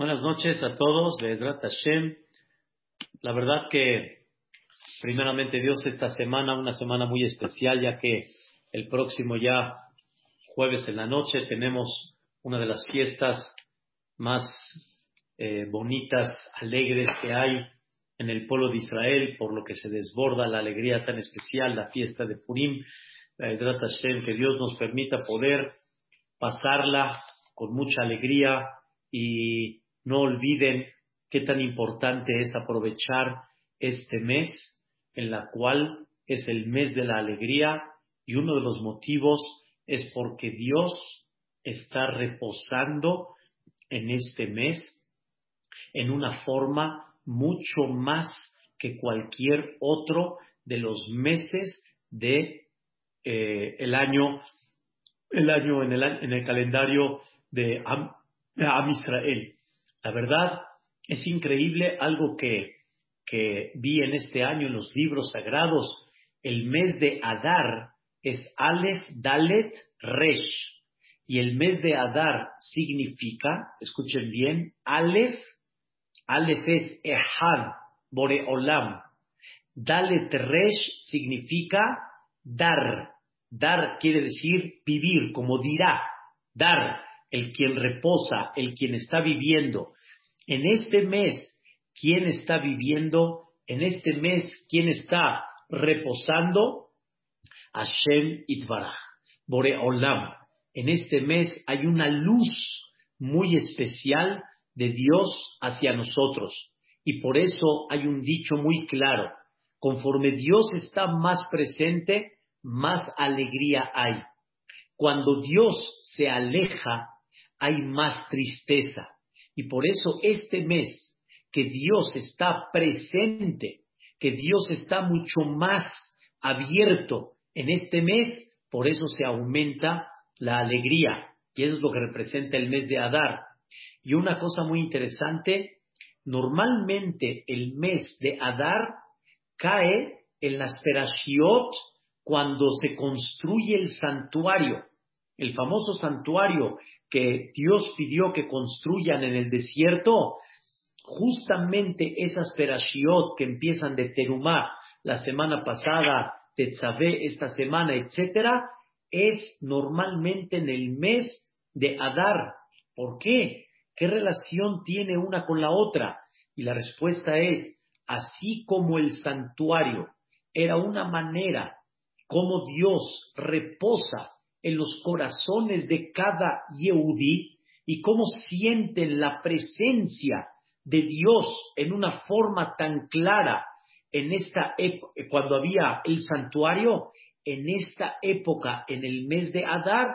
Buenas noches a todos, Bedrat Hashem. La verdad que, primeramente Dios, esta semana, una semana muy especial, ya que el próximo ya jueves en la noche tenemos una de las fiestas más eh, bonitas, alegres que hay en el pueblo de Israel, por lo que se desborda la alegría tan especial, la fiesta de Purim. Bedrat Hashem, que Dios nos permita poder pasarla con mucha alegría y no olviden qué tan importante es aprovechar este mes, en la cual es el mes de la alegría, y uno de los motivos es porque Dios está reposando en este mes en una forma mucho más que cualquier otro de los meses de eh, el año el año en el, en el calendario de Am, de Am Israel. La verdad, es increíble algo que, que vi en este año en los libros sagrados. El mes de Adar es Aleph, Dalet, Resh. Y el mes de Adar significa, escuchen bien, Aleph, Aleph es Ehad, Boreolam. Dalet Resh significa dar. Dar quiere decir vivir, como dirá, dar el quien reposa, el quien está viviendo. En este mes, ¿quién está viviendo? En este mes, ¿quién está reposando? Hashem Itvarach, Boreolam. En este mes hay una luz muy especial de Dios hacia nosotros. Y por eso hay un dicho muy claro. Conforme Dios está más presente, más alegría hay. Cuando Dios se aleja, hay más tristeza. Y por eso este mes que Dios está presente, que Dios está mucho más abierto en este mes, por eso se aumenta la alegría. Y eso es lo que representa el mes de Adar. Y una cosa muy interesante, normalmente el mes de Adar cae en las Perashiot cuando se construye el santuario, el famoso santuario que Dios pidió que construyan en el desierto, justamente esas perashiot que empiezan de Terumá la semana pasada, Tetzabé esta semana, etcétera, es normalmente en el mes de Adar. ¿Por qué? ¿Qué relación tiene una con la otra? Y la respuesta es, así como el santuario era una manera como Dios reposa en los corazones de cada Yehudi y cómo sienten la presencia de Dios en una forma tan clara en esta cuando había el santuario, en esta época, en el mes de Adar,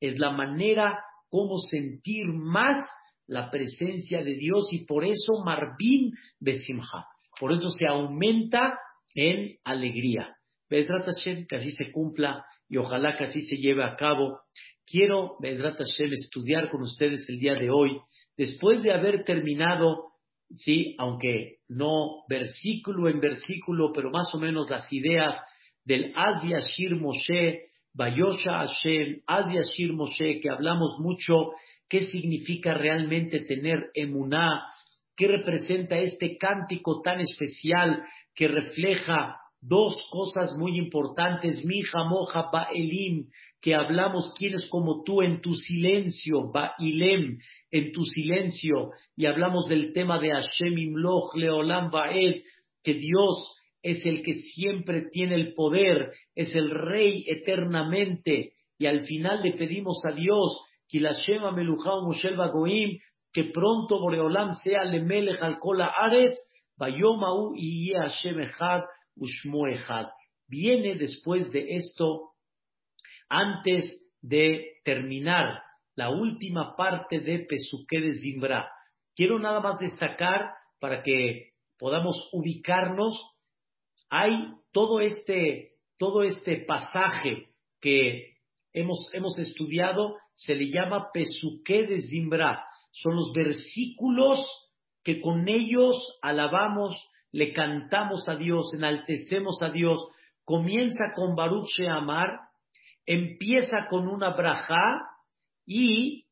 es la manera como sentir más la presencia de Dios y por eso Marvin Besimha, por eso se aumenta en alegría. Que así se cumpla y ojalá que así se lleve a cabo. Quiero, Bedrat Hashem, estudiar con ustedes el día de hoy, después de haber terminado, sí, aunque no versículo en versículo, pero más o menos las ideas del Az Shir Moshe, Bayosha Hashem, Az Shir Moshe, que hablamos mucho, qué significa realmente tener emuná, qué representa este cántico tan especial que refleja dos cosas muy importantes, mija moja ba'elim, que hablamos quién es como tú en tu silencio, ba'ilem, en tu silencio, y hablamos del tema de Hashem imloch leolam ba'ed, que Dios es el que siempre tiene el poder, es el rey eternamente, y al final le pedimos a Dios, que la Shema Mushel Bagoim, que pronto Boreolam sea Lemelech al Kola Aretz, Bayomau y Hashem Echad, Viene después de esto, antes de terminar la última parte de Pesuque de Zimbra. Quiero nada más destacar para que podamos ubicarnos. Hay todo este, todo este pasaje que hemos, hemos estudiado, se le llama Pesuque de Zimbra. Son los versículos que con ellos alabamos le cantamos a Dios, enaltecemos a Dios, comienza con Baruch Sheamar, empieza con una braja y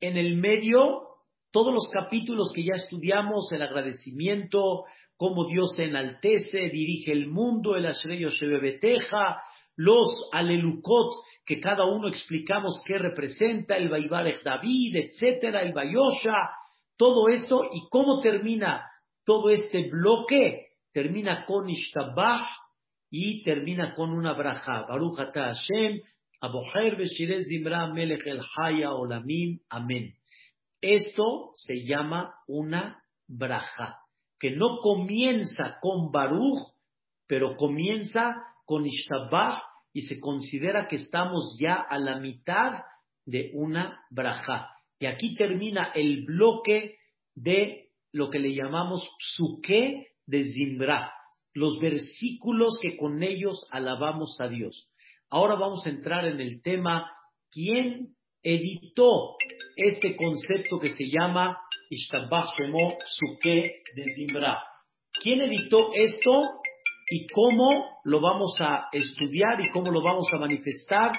en el medio todos los capítulos que ya estudiamos, el agradecimiento, cómo Dios se enaltece, dirige el mundo, el Ashrey Beteja, los Alelukot, que cada uno explicamos qué representa, el Baibarech David, etcétera, el Bayosha, todo esto, y cómo termina todo este bloque, termina con Ishtabah y termina con una braja. Baruch Ata Hashem, Aboher Zimra Melech El Haya Olamim, Amén. Esto se llama una braja, que no comienza con Baruch, pero comienza con Ishtabah y se considera que estamos ya a la mitad de una braja. Y aquí termina el bloque de lo que le llamamos suke de Zimbra, los versículos que con ellos alabamos a Dios. Ahora vamos a entrar en el tema, ¿quién editó este concepto que se llama Ishtabach Shemo Suke de Zimbra? ¿Quién editó esto y cómo lo vamos a estudiar y cómo lo vamos a manifestar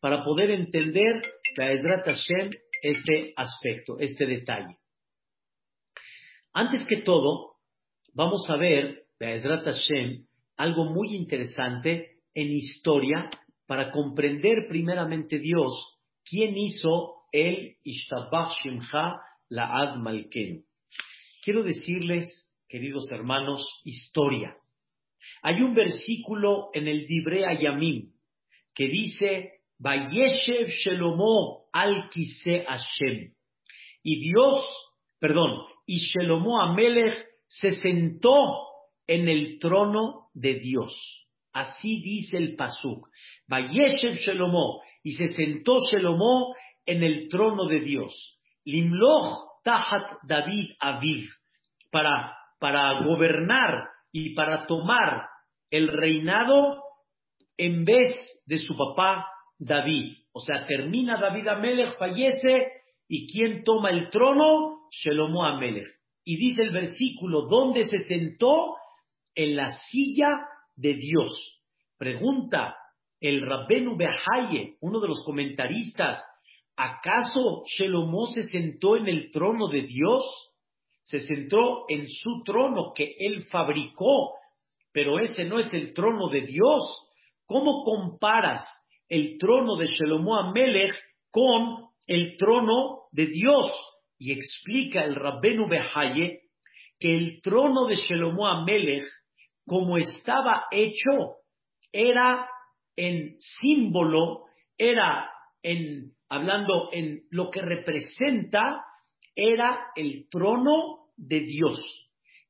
para poder entender la Hashem este aspecto, este detalle? Antes que todo, vamos a ver, Be'edrat Hashem, algo muy interesante en historia para comprender primeramente Dios, quién hizo el Ishtabach Shimcha La'ad Malken. Quiero decirles, queridos hermanos, historia. Hay un versículo en el Dibre Yamim que dice, Vayeshev Shelomo al Hashem. Y Dios, perdón, y Shelomo Amelech se sentó en el trono de Dios. Así dice el Pasuk. Vayeshev Shelomo, y se sentó Shelomo en el trono de Dios. Limloch Tahat David Aviv, para, para gobernar y para tomar el reinado en vez de su papá David. O sea, termina David Amelech, fallece, y ¿quién toma el trono? Shelomo Amelech. Y dice el versículo, ¿dónde se sentó? En la silla de Dios. Pregunta el Rabbenu Behaye, uno de los comentaristas, ¿acaso Shelomo se sentó en el trono de Dios? Se sentó en su trono que él fabricó, pero ese no es el trono de Dios. ¿Cómo comparas el trono de Shelomo Amelech con el trono de Dios? y explica el Rabbenu Behaye que el trono de Shelomo Amelech, como estaba hecho, era en símbolo, era en, hablando en lo que representa, era el trono de Dios.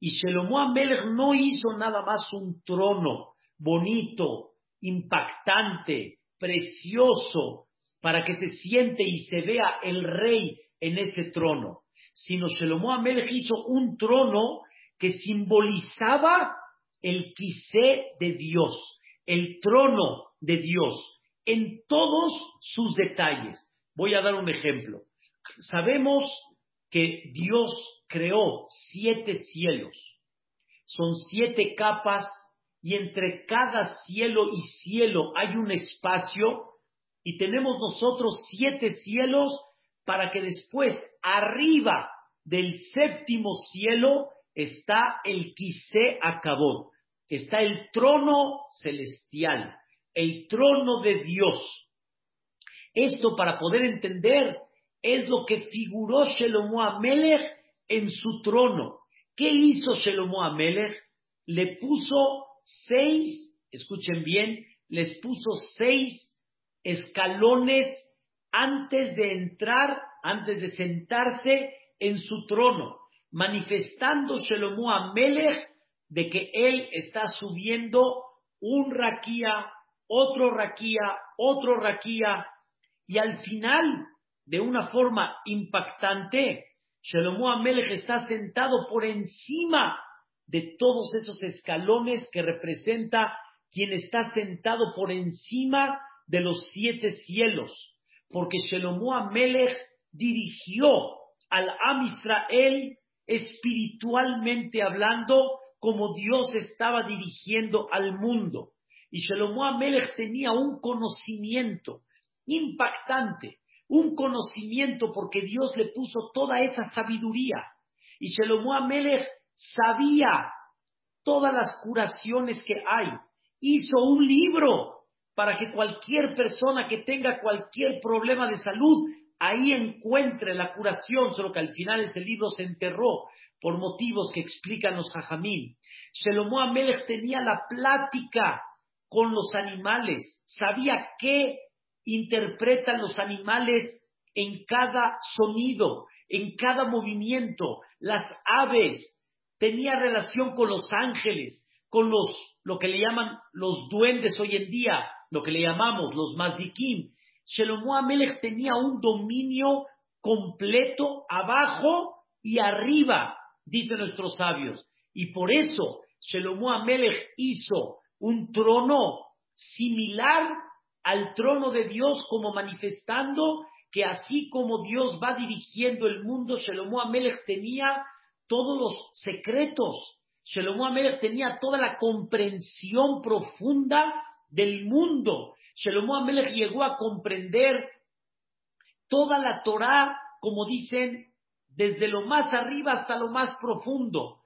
Y Shelomo Amelech no hizo nada más un trono bonito, impactante, precioso, para que se siente y se vea el rey en ese trono, sino Shelomo Amelech hizo un trono que simbolizaba el quise de Dios, el trono de Dios, en todos sus detalles. Voy a dar un ejemplo. Sabemos que Dios creó siete cielos. Son siete capas y entre cada cielo y cielo hay un espacio y tenemos nosotros siete cielos para que después arriba del séptimo cielo está el Quise Acabot, está el trono celestial, el trono de Dios. Esto para poder entender es lo que figuró Shelomo Amelech en su trono. ¿Qué hizo Shelomo Amelech? Le puso seis, escuchen bien, les puso seis escalones antes de entrar, antes de sentarse en su trono, manifestando Shelomo a Melech de que él está subiendo un raquía, otro raquía, otro raquía, y al final, de una forma impactante, Shelomo Amelech está sentado por encima de todos esos escalones que representa quien está sentado por encima de los siete cielos porque Shelomo Amelech dirigió al Am Israel espiritualmente hablando como Dios estaba dirigiendo al mundo. Y Shelomo Amelech tenía un conocimiento impactante, un conocimiento porque Dios le puso toda esa sabiduría. Y Shelomo Amelech sabía todas las curaciones que hay. Hizo un libro para que cualquier persona que tenga cualquier problema de salud ahí encuentre la curación, solo que al final ese libro se enterró por motivos que explican los hajamim. Shelomo Amelech tenía la plática con los animales, sabía qué interpretan los animales en cada sonido, en cada movimiento, las aves, tenía relación con los ángeles, con los, lo que le llaman los duendes hoy en día, lo que le llamamos los mazikim. Shelomo Amelech tenía un dominio completo abajo y arriba, dicen nuestros sabios. Y por eso Shelomo Amelech hizo un trono similar al trono de Dios, como manifestando que así como Dios va dirigiendo el mundo, Shelomo Amelech tenía todos los secretos. Shelomo Amelech tenía toda la comprensión profunda del mundo. Shelomo Amelech llegó a comprender toda la Torah, como dicen, desde lo más arriba hasta lo más profundo,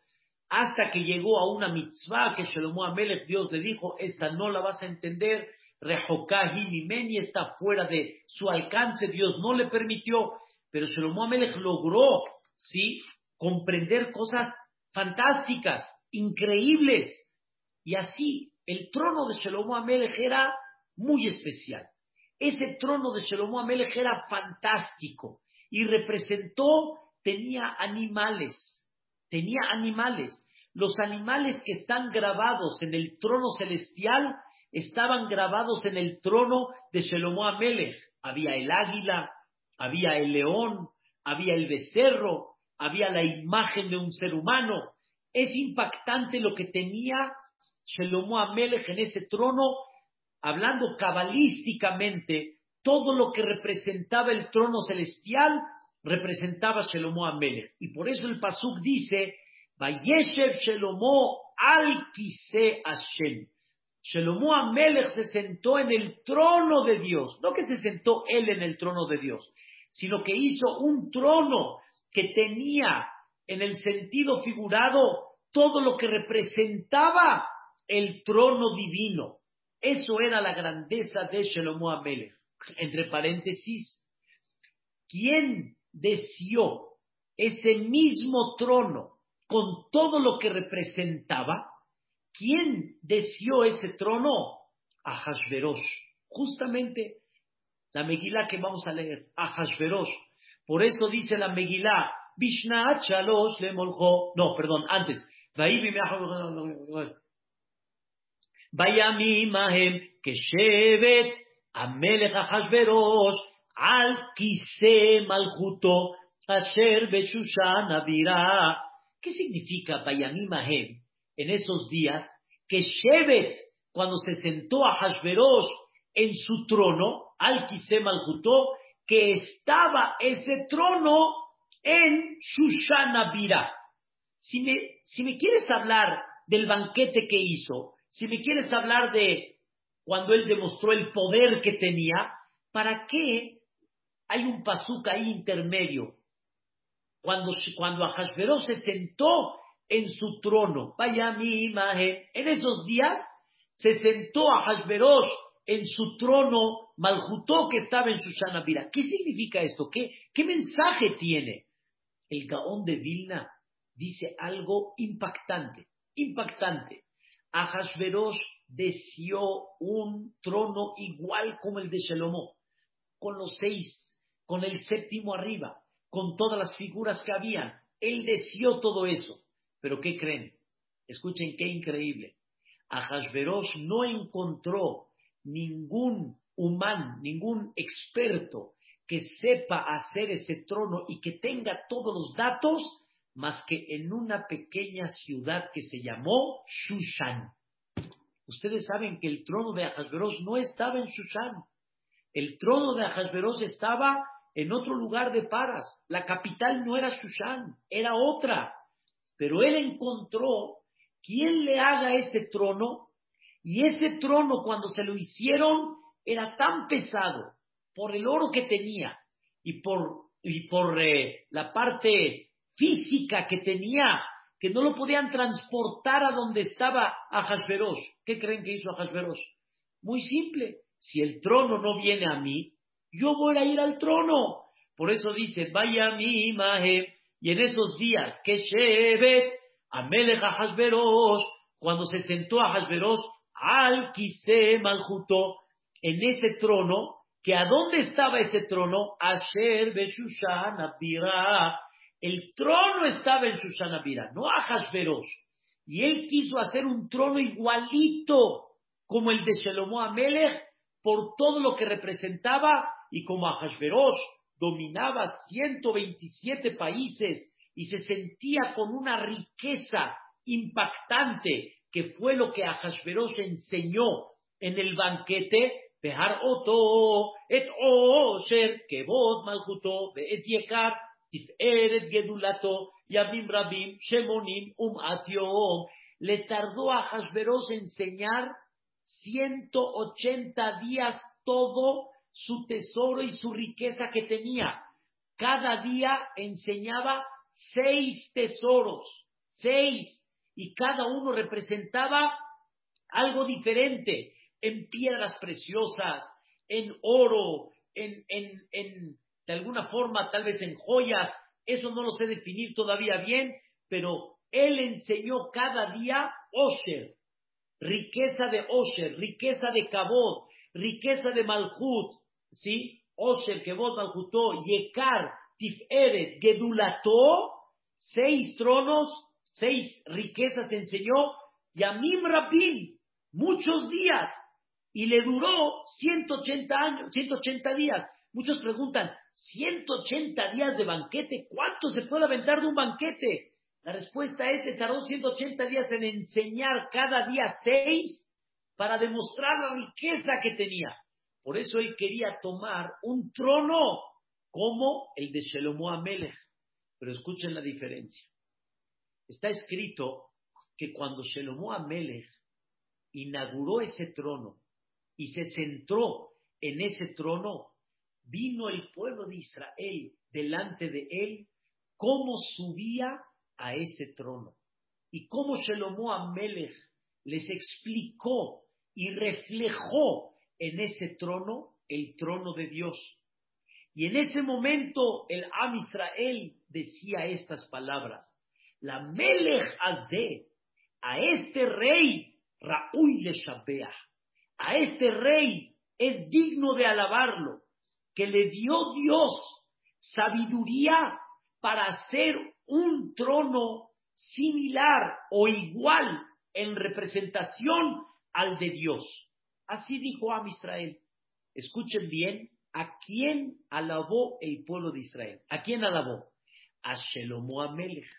hasta que llegó a una mitzvah que Shelomo Amelech, Dios le dijo, esta no la vas a entender, Rehokahi está fuera de su alcance, Dios no le permitió, pero Shelomo Amelech logró, ¿sí?, comprender cosas fantásticas, increíbles, y así el trono de Shelomo Amelech era muy especial. Ese trono de Shelomo Amelech era fantástico y representó, tenía animales, tenía animales. Los animales que están grabados en el trono celestial estaban grabados en el trono de Shelomo Amelech. Había el águila, había el león, había el becerro, había la imagen de un ser humano. Es impactante lo que tenía Shelomo Amelech en ese trono, hablando cabalísticamente, todo lo que representaba el trono celestial representaba Shelomo Amelech. Y por eso el Pasuk dice, Vayeshev Shelomo al Kise Hashem. Shelomo Amelech se sentó en el trono de Dios, no que se sentó él en el trono de Dios, sino que hizo un trono que tenía en el sentido figurado todo lo que representaba el trono divino. Eso era la grandeza de Shelomo Amelech. Entre paréntesis, ¿quién deseó ese mismo trono con todo lo que representaba? ¿Quién deseó ese trono? A Hashverosh. Justamente la Megilá que vamos a leer, a Hashverosh. Por eso dice la Megilá, Bishna Chalosh le No, perdón, antes. Vayami Mahem, que Shevet, Amelech Hashverosh, Al Kise Maljuto, Asher Bechushan Avira. ¿Qué significa Vayami Mahem en esos días? Que Shevet, cuando se sentó a Hashverosh en su trono, Al Kise Maljuto, que estaba ese trono en Shushanavirah. Si si me quieres hablar del banquete que hizo, si me quieres hablar de cuando él demostró el poder que tenía, ¿para qué hay un pasuca ahí intermedio? Cuando, cuando se sentó en su trono, vaya mi imagen, en esos días se sentó a en su trono, Maljutó que estaba en Susana Vira. ¿Qué significa esto? ¿Qué, ¿Qué mensaje tiene? El Gaón de Vilna dice algo impactante, impactante. Ahasverosh deseó un trono igual como el de Shalomó, con los seis, con el séptimo arriba, con todas las figuras que habían. Él deseó todo eso. Pero ¿qué creen? Escuchen qué increíble. Ahasverosh no encontró ningún humano, ningún experto que sepa hacer ese trono y que tenga todos los datos más que en una pequeña ciudad que se llamó Shushan. Ustedes saben que el trono de Ahasveros no estaba en Shushan. El trono de Ahasveros estaba en otro lugar de Paras. La capital no era Shushan, era otra. Pero él encontró quién le haga ese trono y ese trono cuando se lo hicieron era tan pesado por el oro que tenía, y por, y por eh, la parte física que tenía, que no lo podían transportar a donde estaba Ahasveros. ¿Qué creen que hizo Ahasveros? Muy simple. Si el trono no viene a mí, yo voy a ir al trono. Por eso dice, vaya mi imagen. Y en esos días, que Shevet, Amelech Ahasveros, cuando se sentó a Ahasveros, al Kise Maljuto, en ese trono, que a dónde estaba ese trono, Asher Beshushan Abira, el trono estaba en Sushanabira, no Ahasveros. Y él quiso hacer un trono igualito como el de Shelomo Amelech por todo lo que representaba y como Ahasveros dominaba 127 países y se sentía con una riqueza impactante que fue lo que Ahasveros enseñó en el banquete, Behar Oto, et Osher, Kebot et Yekar, Tiferet Gedulato, Yabim Rabim, Shemonim, Um. Le tardó a Ahasveros enseñar 180 días todo su tesoro y su riqueza que tenía. Cada día enseñaba seis tesoros, seis, y cada uno representaba algo diferente, en piedras preciosas, en oro, en, en, en, de alguna forma, tal vez en joyas, eso no lo sé definir todavía bien, pero él enseñó cada día Osher, riqueza de Osher, riqueza de Kabod, riqueza de Malhut, ¿sí? Osher, Kebod, Malhutó, Yekar, Tiferet, Gedulato, seis tronos, seis riquezas enseñó, Yamim Rabin, muchos días, y le duró 180 años, 180 días. Muchos preguntan, 180 días de banquete, ¿cuánto se puede aventar de un banquete? La respuesta es, que tardó 180 días en enseñar cada día seis para demostrar la riqueza que tenía. Por eso él quería tomar un trono como el de Shelomo Amelech. Pero escuchen la diferencia. Está escrito que cuando Shelomo Amelech inauguró ese trono y se centró en ese trono, vino el pueblo de Israel delante de él, cómo subía a ese trono. Y cómo Shelomo Amelech les explicó y reflejó en ese trono el trono de Dios. Y en ese momento el Am Israel decía estas palabras: La Melech Azeh, a este rey, Raúl le a este rey es digno de alabarlo, que le dio Dios sabiduría para hacer un trono similar o igual en representación al de Dios. Así dijo Am Israel. Escuchen bien, ¿a quién alabó el pueblo de Israel? ¿A quién alabó? A Shelomo Amelech.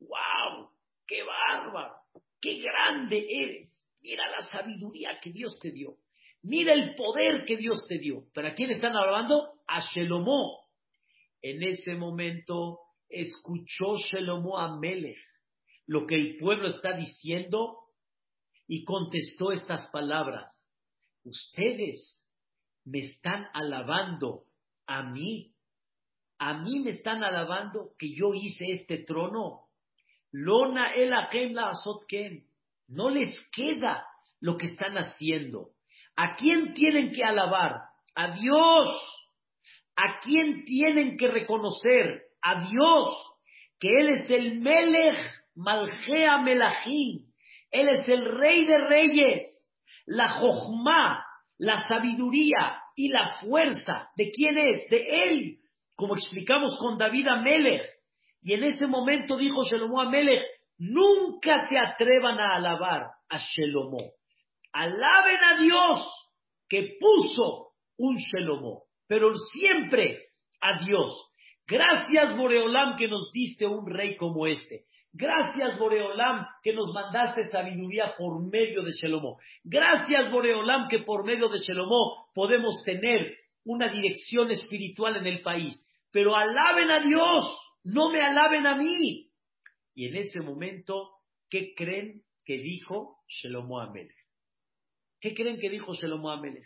¡Wow! ¡Qué bárbaro! ¡Qué grande eres! Mira la sabiduría que Dios te dio. Mira el poder que Dios te dio. ¿Pero a quién están alabando? A Shelomo. En ese momento escuchó Shelomo Amelech lo que el pueblo está diciendo y contestó estas palabras. Ustedes me están alabando a mí. A mí me están alabando que yo hice este trono. Lona el. No les queda lo que están haciendo. ¿A quién tienen que alabar? A Dios. ¿A quién tienen que reconocer? A Dios. Que Él es el Melech Malgea Melachim. Él es el rey de reyes. La Jochma, la sabiduría y la fuerza. ¿De quién es? De Él. Como explicamos con David Amelech. Y en ese momento dijo Shelomo Amelech, nunca se atrevan a alabar a Shelomo. Alaben a Dios que puso un Shelomo, pero siempre a Dios. Gracias Boreolam que nos diste un rey como este. Gracias, Boreolam, que nos mandaste sabiduría por medio de Shelomó. Gracias, Boreolam, que por medio de Shelomó podemos tener una dirección espiritual en el país. Pero alaben a Dios, no me alaben a mí. Y en ese momento, ¿qué creen que dijo Shelomó Amelech? ¿Qué creen que dijo Shelomó Amelech?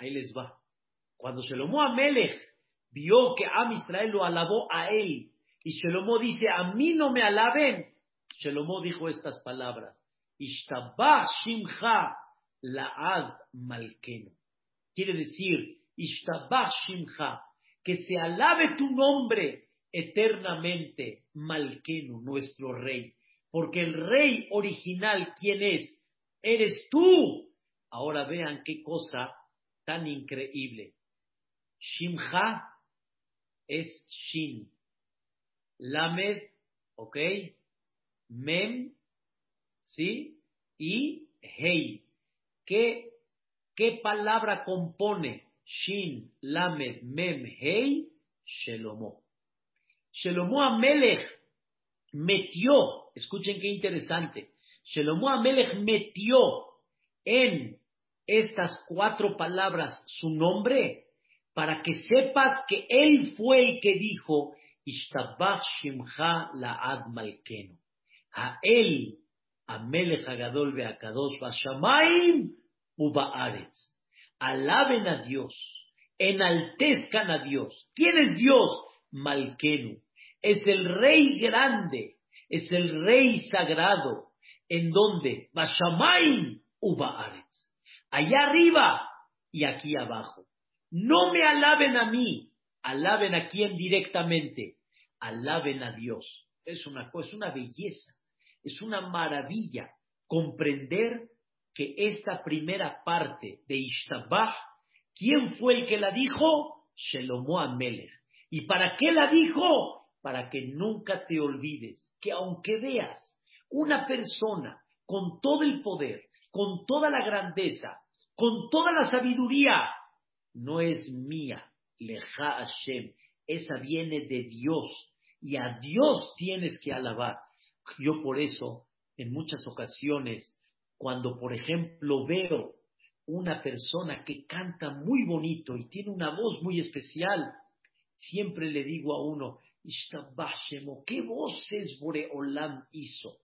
Ahí les va. Cuando Shelomó Amelech vio que Am Israel lo alabó a él. Y Shelomo dice, a mí no me alaben. Shelomo dijo estas palabras. Ishtabah Shimcha Laad Malkenu. Quiere decir, Ishtabah Shimcha, que se alabe tu nombre eternamente, Malkenu, nuestro rey. Porque el rey original, ¿quién es? Eres tú. Ahora vean qué cosa tan increíble. Shimcha es Shin. Lamed, ¿ok? Mem, ¿sí? Y Hei. ¿Qué, qué palabra compone Shin, Lamed, Mem, Hei? Shelomo. Shelomo Amelech metió, escuchen qué interesante, Shelomo Amelech metió en estas cuatro palabras su nombre para que sepas que él fue el que dijo, Ishtabach Shimcha Laad Malkenu. A él, Amelech Agadol Beakadosh Bashamaim. Alaben a Dios, enaltezcan a Dios. ¿Quién es Dios? Malkenu. Es el rey grande, es el rey sagrado. ¿En donde Bashamaim Ubaaretz allá arriba y aquí abajo. No me alaben a mí, alaben a quien directamente, alaben a Dios. Es una cosa, es una belleza, es una maravilla comprender que esta primera parte de Ishtabah, ¿quién fue el que la dijo? Shelomo Amelech. ¿Y para qué la dijo? Para que nunca te olvides que aunque veas una persona con todo el poder, con toda la grandeza, con toda la sabiduría, no es mía, leja Hashem, esa viene de Dios y a Dios tienes que alabar. Yo por eso, en muchas ocasiones, cuando por ejemplo veo una persona que canta muy bonito y tiene una voz muy especial, siempre le digo a uno, ¿qué voces Boreolam hizo?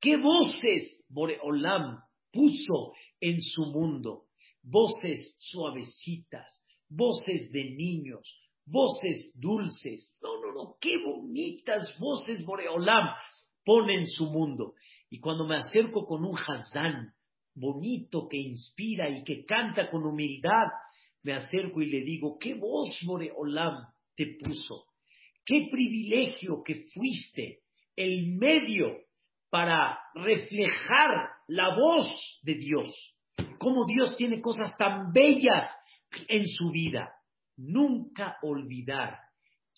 ¿Qué voces Boreolam puso en su mundo. Voces suavecitas, voces de niños, voces dulces. No, no, no, qué bonitas voces Boreolam pone en su mundo. Y cuando me acerco con un Hazán bonito que inspira y que canta con humildad, me acerco y le digo, ¿qué voz Boreolam te puso? ¿Qué privilegio que fuiste el medio para reflejar la voz de Dios. Cómo Dios tiene cosas tan bellas en su vida. Nunca olvidar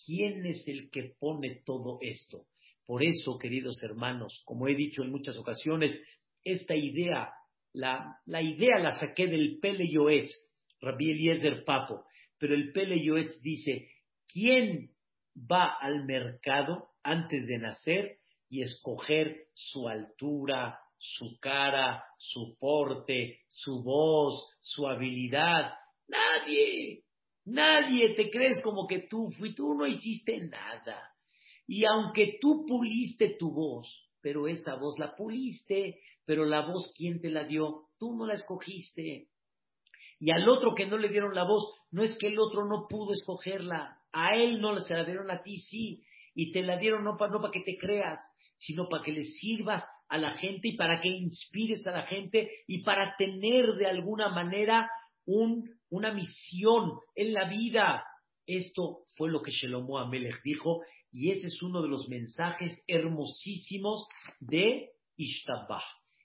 quién es el que pone todo esto. Por eso, queridos hermanos, como he dicho en muchas ocasiones, esta idea, la, idea la saqué del Pele Yoetz, Rabbi Eliezer Papo, pero el Pele Yoetz dice, ¿quién va al mercado antes de nacer? y escoger su altura, su cara, su porte, su voz, su habilidad. Nadie, nadie te crees como que tú fui, tú no hiciste nada. Y aunque tú puliste tu voz, pero esa voz la puliste, pero la voz, ¿quién te la dio? Tú no la escogiste. Y al otro que no le dieron la voz, no es que el otro no pudo escogerla, a él no se la dieron a ti, sí, y te la dieron no para no que te creas, sino para que le sirvas a la gente y para que inspires a la gente y para tener de alguna manera una misión en la vida. Esto fue lo que Shelomo Amelech dijo y ese es uno de los mensajes hermosísimos de Ishtabah.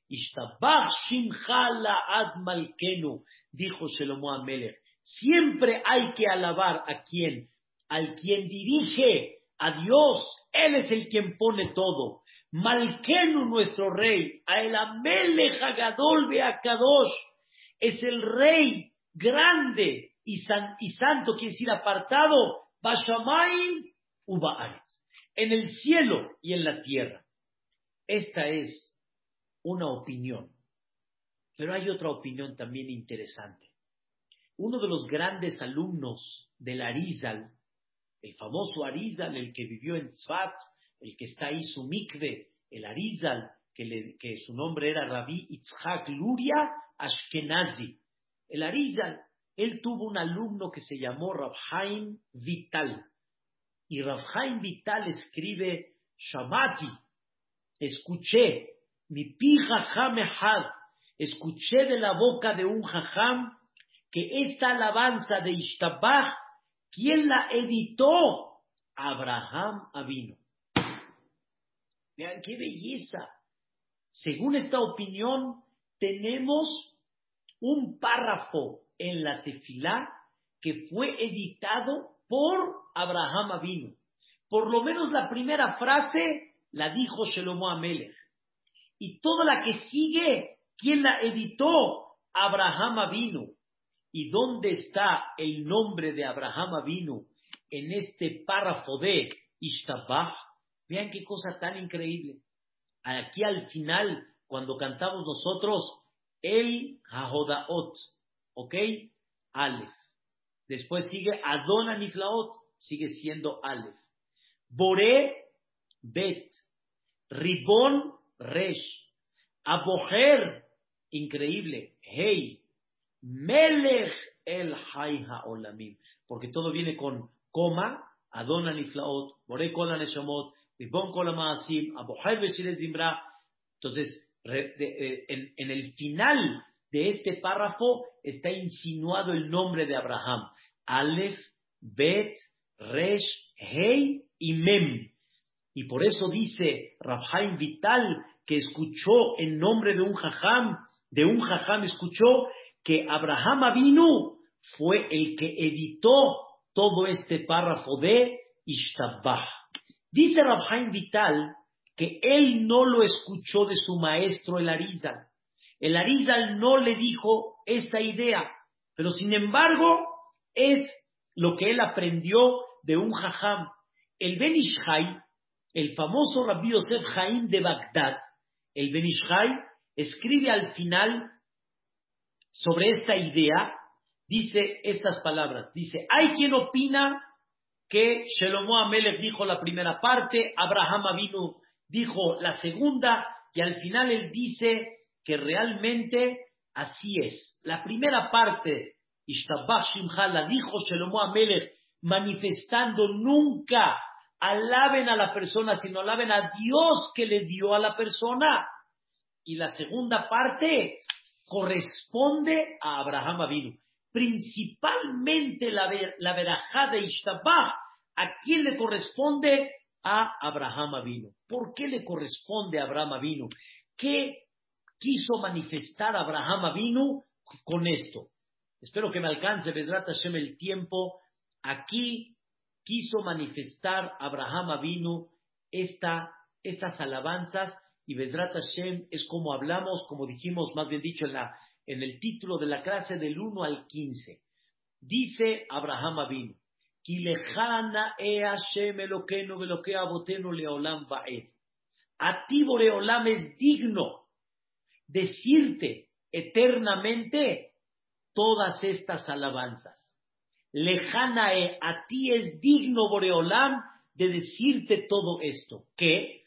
Ishtabah Shimcha Ad Malkenu, dijo Shelomo Amelech. Siempre hay que alabar a quien, al quien dirige, a Dios. Él es el quien pone todo. Malkenu, nuestro rey, a el Amelech Hagadol Beakadosh, es el rey grande y, santo, quiere decir apartado, Bashamaim Ubaaretz, en el cielo y en la tierra. Esta es una opinión, pero hay otra opinión también interesante. Uno de los grandes alumnos del Arizal, el famoso Arizal, el que vivió en Tzfat, el que está ahí, su mikve, el Arizal, que, su nombre era Rabbi Itzhak Luria Ashkenazi. El Arizal, él tuvo un alumno que se llamó Rabhaim Vital. Y Rabhaim Vital escribe, Shabati, escuché, mi pi jajam escuché de la boca de un jajam que esta alabanza de Ishtabach, ¿quién la editó? Abraham Avino. Vean qué belleza. Según esta opinión, tenemos un párrafo en la tefilá que fue editado por Abraham Avino. Por lo menos la primera frase la dijo Shelomo Amelech. Y toda la que sigue, ¿quién la editó? Abraham Avino. ¿Y dónde está el nombre de Abraham Avino en este párrafo de Ishtabach? Vean qué cosa tan increíble. Aquí al final, cuando cantamos nosotros, el Hahodaot, ¿ok? Aleph. Después sigue Adona Niflaot, sigue siendo Aleph. Boré, Bet. Ribón, Resh. Aboher, increíble, Hey. Melech el Haiha Olamim. Porque todo viene con coma, Adona Niflaot, Boré Entonces, eh, en, el final de este párrafo está insinuado el nombre de Abraham. Aleph, Bet, Resh, Hei y Mem. Y por eso dice Rabhaim Vital que escuchó en nombre de un jajam, de un jajam escuchó que Abraham Avinu fue el que editó todo este párrafo de Ishtabah. Dice Rabhaim Vital que él no lo escuchó de su maestro el Arizal. El Arizal no le dijo esta idea, pero sin embargo es lo que él aprendió de un jajam. El Benishai, el famoso Rabbi Yosef Jaim de Bagdad, el Benishai escribe al final sobre esta idea, dice estas palabras, dice, hay quien opina que Shelomo Amelech dijo la primera parte, Abraham vino dijo la segunda y al final él dice que realmente así es. La primera parte, Ishtabach la dijo Shelomo Amelech, manifestando nunca alaben a la persona, sino alaben a Dios que le dio a la persona. Y la segunda parte corresponde a Abraham Avinu. Principalmente la, la verajá de Ishtabach, ¿a quién le corresponde? a Abraham Avino. ¿Por qué le corresponde a Abraham Avino? ¿Qué quiso manifestar Abraham Avino con esto? Espero que me alcance, Bedrat Hashem, el tiempo. Aquí quiso manifestar Abraham Avino esta, estas alabanzas y Bedrat Hashem es como hablamos, como dijimos, más bien dicho, en, la, en el título de la clase del 1 al 15. Dice Abraham Avino, e A ti, Boreolam, es digno decirte eternamente todas estas alabanzas. Lejanae, a ti es digno, Boreolam, de decirte todo esto. ¿Qué?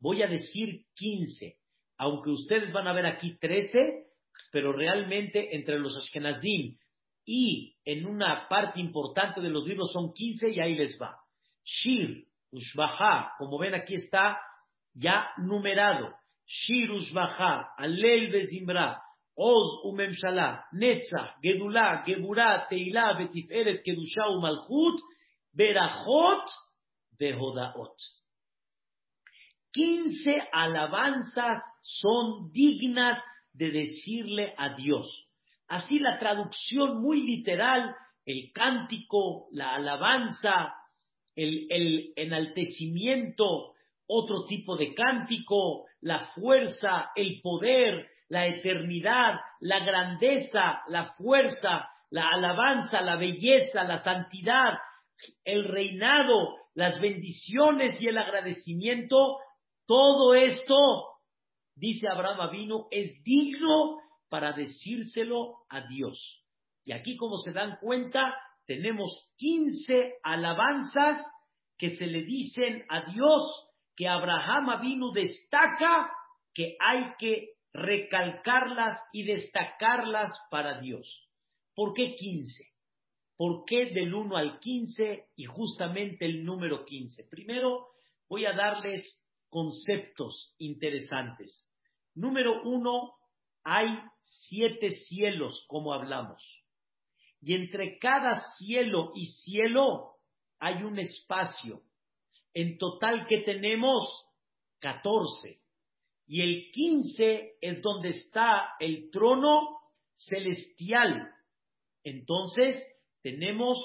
Voy a decir 15, aunque ustedes van a ver aquí 13, pero realmente entre los Ashkenazim y en una parte importante de los libros son 15 y ahí les va. Shir, Ushbaha, como ven aquí está ya numerado. Shir, Ushbaha, Alel Bezimbra, Oz Umemshala, Netzach, Gedulá, Geburá, Teilá, Betiferet, Kedusha, Umalchut, Berachot, Behodaot. 15 alabanzas son dignas de decirle a Dios. Así la traducción muy literal, el cántico, la alabanza, el, enaltecimiento, otro tipo de cántico, la fuerza, el poder, la eternidad, la grandeza, la fuerza, la alabanza, la belleza, la santidad, el reinado, las bendiciones y el agradecimiento, todo esto, dice Abraham Avino, es digno para decírselo a Dios. Y aquí, como se dan cuenta, tenemos 15 alabanzas que se le dicen a Dios, que Abraham vino destaca que hay que recalcarlas y destacarlas para Dios. ¿Por qué 15? ¿Por qué del 1 al 15 y justamente el número 15? Primero voy a darles conceptos interesantes. Número uno, hay siete cielos, como hablamos. Y entre cada cielo y cielo hay un espacio. En total que tenemos 14. Y el 15 es donde está el trono celestial. Entonces, tenemos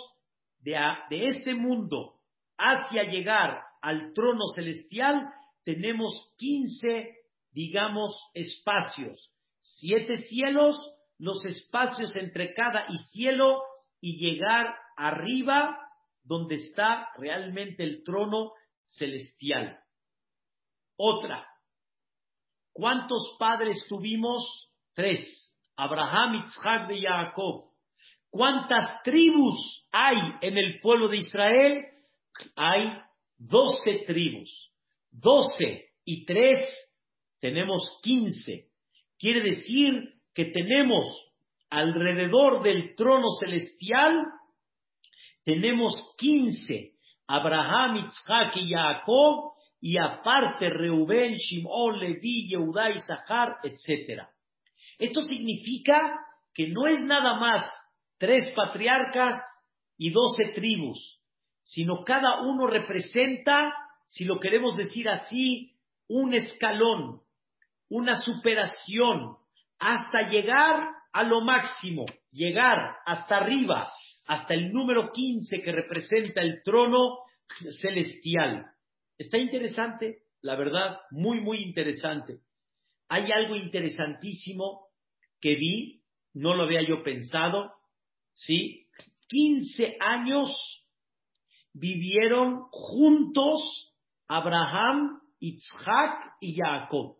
de, de este mundo hacia llegar al trono celestial, tenemos 15, digamos, espacios. Siete cielos, los espacios entre cada y cielo y llegar arriba donde está realmente el trono celestial. Otra, ¿cuántos padres tuvimos? Tres. Abraham, Isaac y Jacob. ¿Cuántas tribus hay en el pueblo de Israel? Hay doce tribus. Doce y tres, tenemos quince. Quiere decir que tenemos alrededor del trono celestial, tenemos quince. Abraham, Isaac y Jacob, y aparte Reuben, Shimon, Levi, Yehudá, Isahar, etc. Esto significa que no es nada más tres patriarcas y doce tribus, sino cada uno representa, si lo queremos decir así, un escalón, una superación, hasta llegar a lo máximo, llegar hasta arriba, hasta el número 15 que representa el trono celestial. Está interesante, la verdad, muy, muy interesante. Hay algo interesantísimo que vi, no lo había yo pensado, ¿sí? 15 años vivieron juntos Abraham, Isaac y Jacob.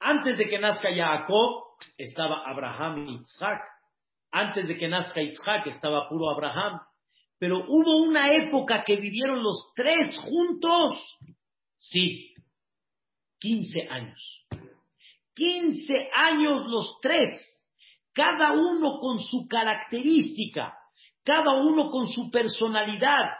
Antes de que nazca Jacob, estaba Abraham y Isaac. Antes de que nazca Isaac, estaba puro Abraham. Pero hubo una época que vivieron los tres juntos. Sí, 15 años. 15 años los tres, cada uno con su característica, cada uno con su personalidad,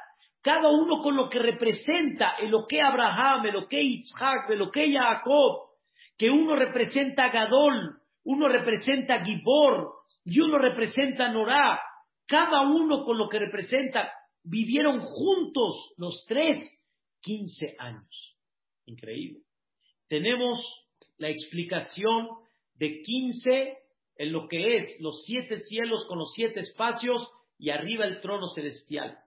cada uno con lo que representa el lo que Abraham, el lo que Isaac, el lo que Jacob, que uno representa Gadol, uno representa Gibor y uno representa Norá, cada uno con lo que representa, vivieron juntos los tres 15 años. Increíble. Tenemos la explicación de 15 en lo que es los siete cielos con los siete espacios y arriba el trono celestial.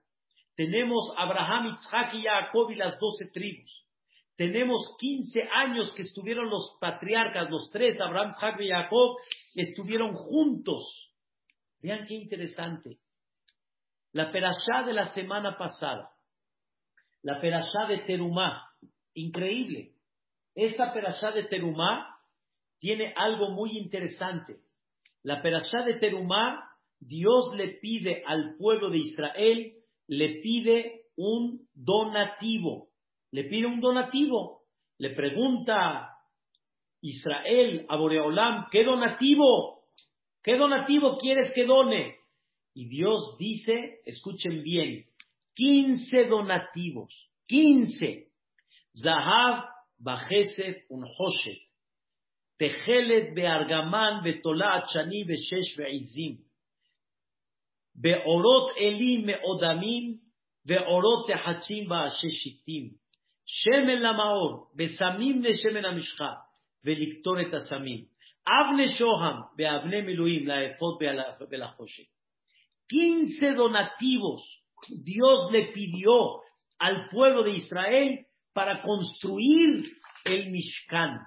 Tenemos Abraham, Isaac y Jacob y las doce tribus. Tenemos 15 años que estuvieron los patriarcas, los tres, Abraham, Isaac y Jacob, estuvieron juntos Vean qué interesante. La perashá de la semana pasada, la perashá de Terumá, increíble. Esta perashá de Terumá tiene algo muy interesante. La perashá de Terumá, Dios le pide al pueblo de Israel, le pide un donativo. Le pide un donativo. Le pregunta Israel a Boreolam, ¿qué donativo? ¿Qué donativo quieres que done? Y Dios dice, escuchen bien, 15 donativos, 15. Zahav, Bajesef, Unhoshet. Tejelet, Beargaman, Betolat, Chani, Beshesh, Beizim. Beorot Elim, Meodamim, Beorot Tehachim, Baasheshitim. Shemen Lamaor, Besamim, Shemen Amishcha, Veliktoret Asamim. Avne Shoham, Beavne Miluim, la Efod Belajoshe. 15 donativos Dios le pidió al pueblo de Israel para construir el Mishkan.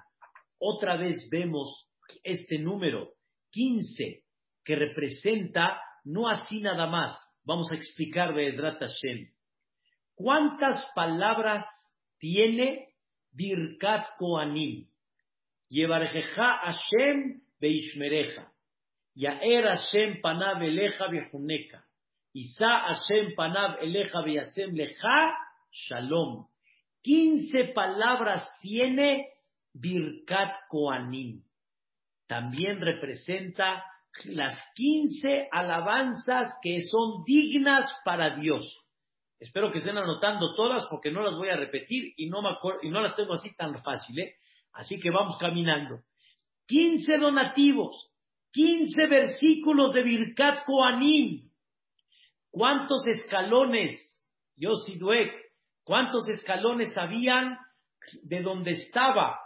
Otra vez vemos este número, 15, que representa no así nada más. Vamos a explicar de Edrat Hashem. ¿Cuántas palabras tiene Birkat Koanim? Yevarejeja Hashem beishmereja. Yaer Hashem panav eleja bejuneka. Isa Hashem panav eleja beyasem leja shalom. Quince palabras tiene Birkat Koanim. También representa las 15 alabanzas que son dignas para Dios. Espero que estén anotando todas porque no las voy a repetir y no, me acuerdo, y no las tengo así tan fácil. ¿eh? Así que vamos caminando. 15 donativos, 15 versículos de Birkat Koanim. ¿Cuántos escalones, Yosiduek, cuántos escalones habían de donde estaba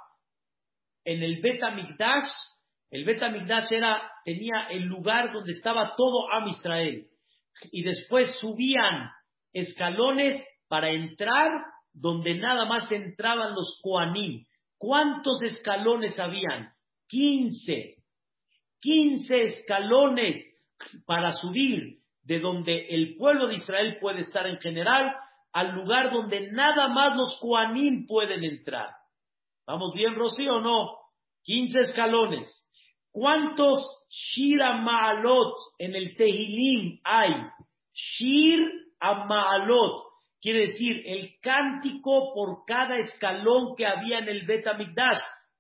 en el Bet Amigdash? El Bet Amigdash era, tenía el lugar donde estaba todo Am Israel. Y después subían escalones para entrar donde nada más entraban los Koanim. ¿Cuántos escalones habían? 15. 15 escalones para subir de donde el pueblo de Israel puede estar en general al lugar donde nada más los Koanim pueden entrar. ¿Vamos bien, Rocío, o no? 15 escalones. ¿Cuántos Shira Maalot en el Tehilim hay? Shir Maalot. Quiere decir, el cántico por cada escalón que había en el Bet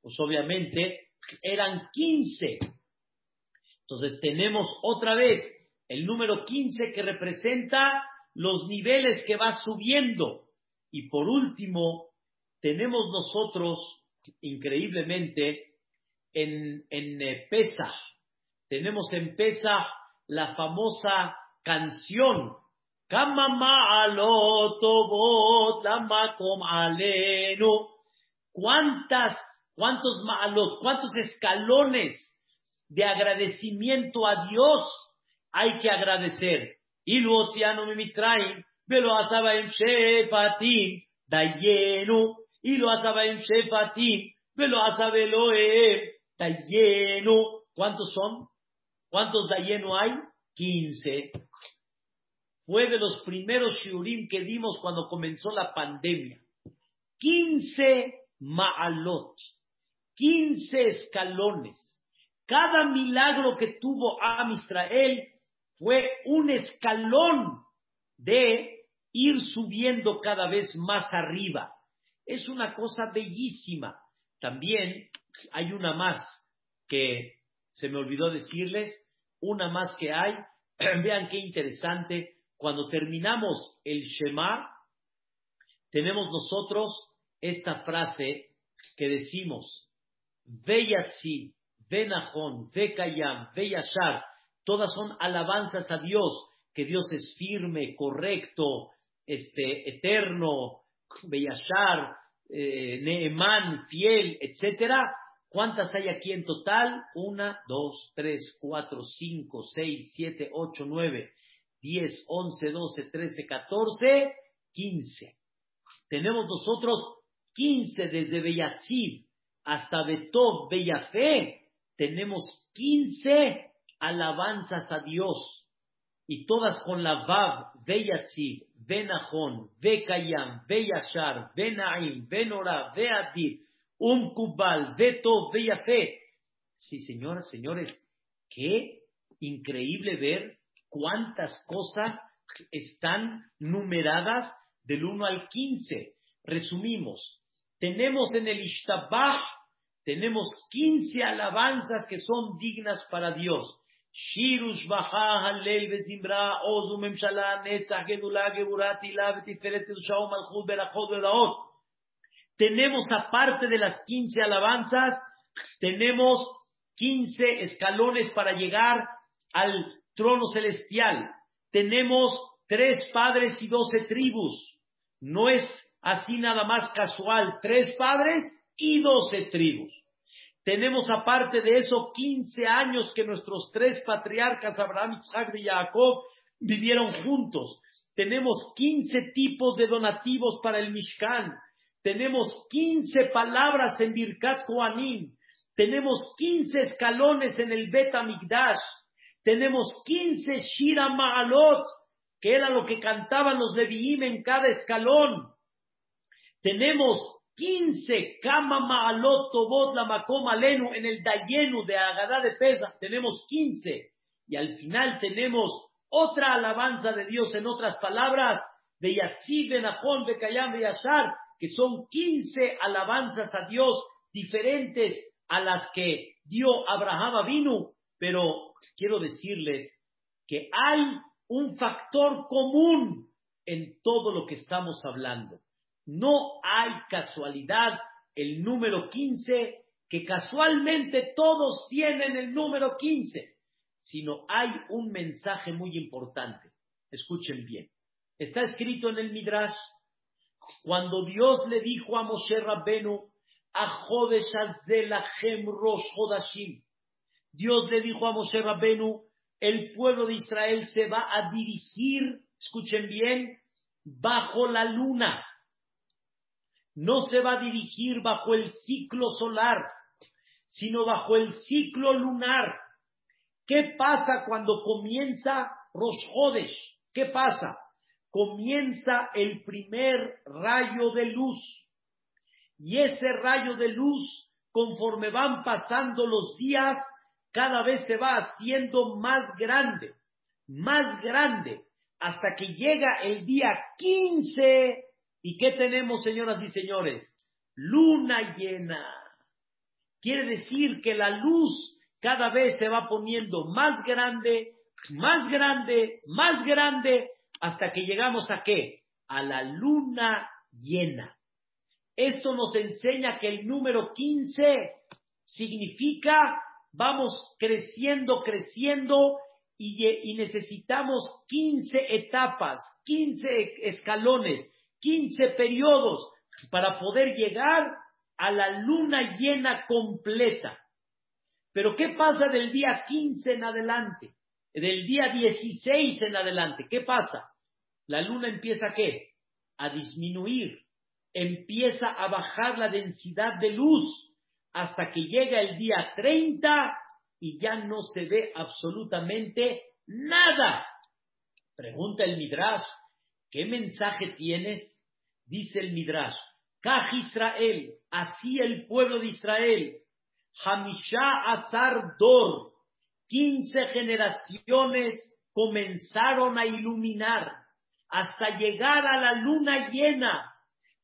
Pues obviamente eran 15. Entonces tenemos otra vez el número 15 que representa los niveles que va subiendo. Y por último, tenemos nosotros, increíblemente, en, en eh, tenemos en Pesa la famosa canción, ¿Cuántas, cuántos maalot, cuántos escalones de agradecimiento a Dios hay que agradecer? Y lo oceano me traen, velo asaba en shefatim, dayenu, y lo asaba en shefatim, asaba eloe, ¿Cuántos son? ¿Cuántos dayenu hay? Quince. Fue de los primeros shiurim que dimos cuando comenzó la pandemia. Quince ma'alot, quince escalones. Cada milagro que tuvo Am Israel fue un escalón de ir subiendo cada vez más arriba. Es una cosa bellísima. También hay una más que se me olvidó decirles, una más que hay. Vean qué interesante. Cuando terminamos el Shema, tenemos nosotros esta frase que decimos, Veyatzi, Venajón, Vekayam, Veyashar, Todas son alabanzas a Dios, que Dios es firme, correcto, este, eterno, Beyashar, eh, Neemán, fiel, etcétera. ¿Cuántas hay aquí en total? Una, dos, tres, cuatro, cinco, seis, siete, ocho, nueve, diez, once, doce, trece, catorce, quince. Tenemos nosotros quince desde Beyatzib hasta Betov, Beyafé. Tenemos quince alabanzas a Dios, y todas con la Vav, Veyatziv, Venajón, Vekayam, Veyashar, Venaim, Venora, Veadir, Umkubal, Veto, Veyafe. Sí, señoras, señores, qué increíble ver cuántas cosas están numeradas del 1 al 15. Resumimos, tenemos en el Ishtabah, tenemos 15 alabanzas que son dignas para Dios. שירוש בכה הלל וזמרה עוז וממשלה נצח גדולה גבורה תהילה ותפארת קדושה ומלכות ברכות ודעות. Tenemos aparte de las 15 alabanzas, tenemos 15 escalones para llegar al trono celestial. Tenemos tres padres y doce tribus. No es así nada más casual, tres padres y doce tribus. Tenemos aparte de eso 15 años que nuestros tres patriarcas, Abraham, Isaac y Jacob, vivieron juntos. Tenemos 15 tipos de donativos para el Mishkan. Tenemos 15 palabras en Birkat Koanim. Tenemos 15 escalones en el Bet Amigdash. Tenemos 15 Shira Ma'alot, que era lo que cantaban los Leviim en cada escalón. Tenemos 15 Kama Maalot Tobot la Makoma Lenu en el Dayenu de Agadá de Pesach tenemos 15 y al final tenemos otra alabanza de Dios en otras palabras de Yatzib de Nahon de Kayam de Yashar que son 15 alabanzas a Dios diferentes a las que dio Abraham Avinu Pero quiero decirles que hay un factor común en todo lo que estamos hablando. No hay casualidad el número 15, que casualmente todos tienen el número 15, sino hay un mensaje muy importante. Escuchen bien. Está escrito en el Midrash, cuando Dios le dijo a Moshe Rabbenu, a Dios le dijo a Moshe Rabbenu, el pueblo de Israel se va a dirigir, escuchen bien, bajo la luna. No se va a dirigir bajo el ciclo solar, sino bajo el ciclo lunar. ¿Qué pasa cuando comienza Rosh Hodesh? ¿Qué pasa? Comienza el primer rayo de luz. Y ese rayo de luz, conforme van pasando los días, cada vez se va haciendo más grande, más grande, hasta que llega el día 15. ¿Y qué tenemos, señoras y señores? Luna llena. Quiere decir que la luz cada vez se va poniendo más grande, más grande, más grande, hasta que llegamos a qué? A la luna llena. Esto nos enseña que el número 15 significa vamos creciendo, creciendo y, necesitamos 15 etapas, 15 escalones, 15 periodos para poder llegar a la luna llena completa. Pero ¿qué pasa del día 15 en adelante? Del día 16 en adelante, ¿qué pasa? La luna empieza a qué? A disminuir, empieza a bajar la densidad de luz hasta que llega el día 30 y ya no se ve absolutamente nada. Pregunta el Midrash, ¿qué mensaje tienes? Dice el Midrash, Kaj Israel, así el pueblo de Israel, Hamisha Azar Dor, 15 generaciones comenzaron a iluminar hasta llegar a la luna llena.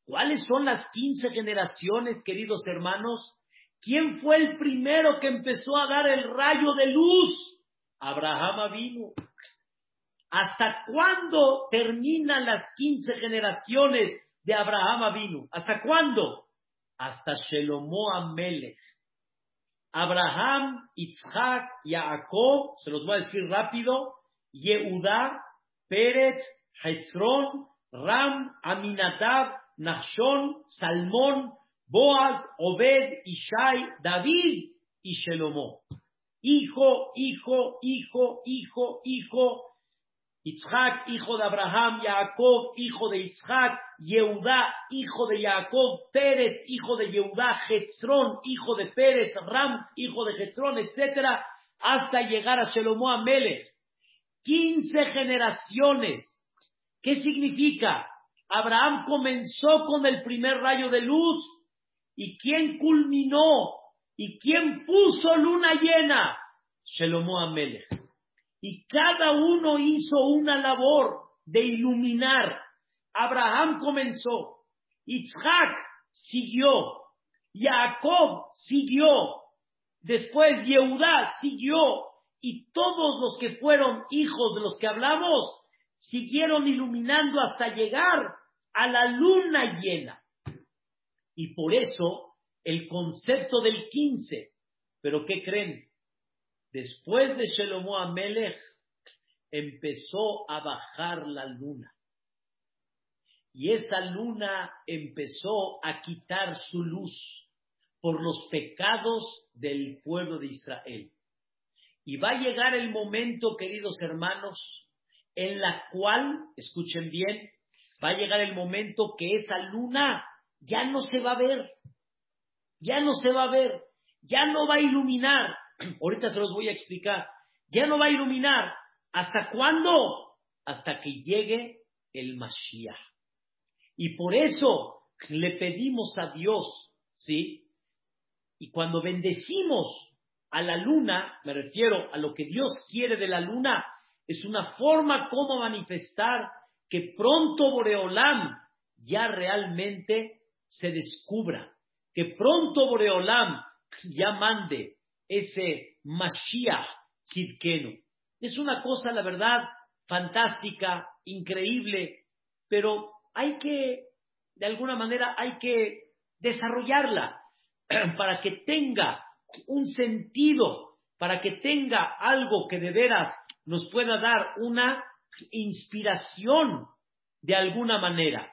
¿Cuáles son las 15 generaciones, queridos hermanos? ¿Quién fue el primero que empezó a dar el rayo de luz? Abraham vino. ¿Hasta cuándo terminan las 15 generaciones de Abraham vino? ¿Hasta cuándo? Hasta Shelomo Amelech. Abraham, Isaac, Jacob, se los voy a decir rápido, Yehuda, Pérez, Hezron, Ram, Aminadab, Nachshon, Salmón, Boaz, Obed, Ishai, David y Shelomo. Hijo, hijo, hijo, hijo, hijo. Isaac, hijo de Abraham, Jacob, hijo de Isaac, Yehudá, hijo de Jacob, Pérez, hijo de Yehudá, Jezrón, hijo de Pérez, Ram, hijo de Jezrón, etc., hasta llegar a Shelomo Amelech. Quince generaciones. ¿Qué significa? Abraham comenzó con el primer rayo de luz, ¿Y quién culminó? ¿Y quién puso luna llena? Shelomo Amelech. Y cada uno hizo una labor de iluminar. Abraham comenzó, Isaac siguió, Jacob siguió, después Yehudá siguió, y todos los que fueron hijos de los que hablamos siguieron iluminando hasta llegar a la luna llena. Y por eso el concepto del 15. Pero ¿qué creen? Después de Shelomo Amelech empezó a bajar la luna. Y esa luna empezó a quitar su luz por los pecados del pueblo de Israel. Y va a llegar el momento, queridos hermanos, en la cual, escuchen bien, va a llegar el momento que esa luna ya no se va a ver, ya no se va a ver, ya no va a iluminar. Ahorita se los voy a explicar. Ya no va a iluminar. ¿Hasta cuándo? Hasta que llegue el Mashiach. Y por eso le pedimos a Dios, ¿sí? Y cuando bendecimos a la luna, me refiero a lo que Dios quiere de la luna, es una forma como manifestar que pronto Boreolam ya realmente se descubra, que pronto Boreolam ya mande ese Mashiach Sidkenu. Es una cosa, la verdad, fantástica, increíble, pero hay que, de alguna manera, hay que desarrollarla para que tenga un sentido, para que tenga algo que de veras nos pueda dar una inspiración de alguna manera.